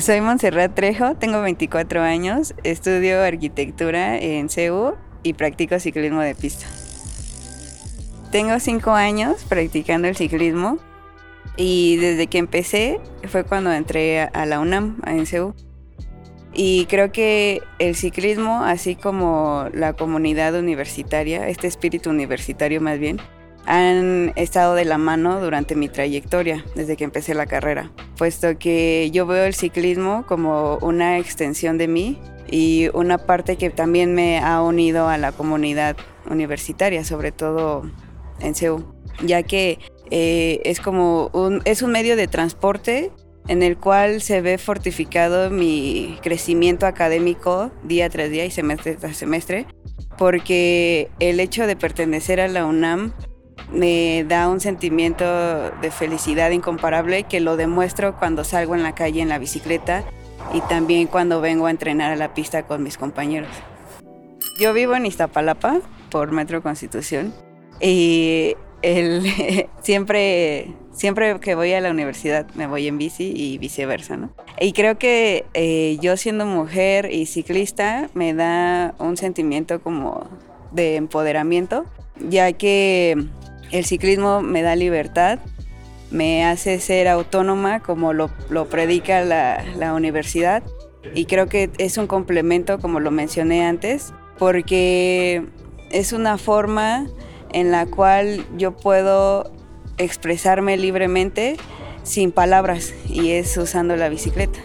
Soy Montserrat Trejo, tengo 24 años, estudio arquitectura en CEU y practico ciclismo de pista. Tengo 5 años practicando el ciclismo y desde que empecé fue cuando entré a la UNAM, en CEU. Y creo que el ciclismo, así como la comunidad universitaria, este espíritu universitario más bien, han estado de la mano durante mi trayectoria, desde que empecé la carrera, puesto que yo veo el ciclismo como una extensión de mí y una parte que también me ha unido a la comunidad universitaria, sobre todo en CEU, ya que eh, es como un, es un medio de transporte en el cual se ve fortificado mi crecimiento académico día tras día y semestre tras semestre, porque el hecho de pertenecer a la UNAM me da un sentimiento de felicidad incomparable que lo demuestro cuando salgo en la calle en la bicicleta y también cuando vengo a entrenar a la pista con mis compañeros. Yo vivo en Iztapalapa por Metro Constitución y siempre, siempre que voy a la universidad me voy en bici y viceversa, ¿no? Y creo que eh, yo siendo mujer y ciclista me da un sentimiento como de empoderamiento, ya que el ciclismo me da libertad, me hace ser autónoma como lo, predica la, la universidad y creo que es un complemento, como lo mencioné antes, porque es una forma en la cual yo puedo expresarme libremente sin palabras y es usando la bicicleta.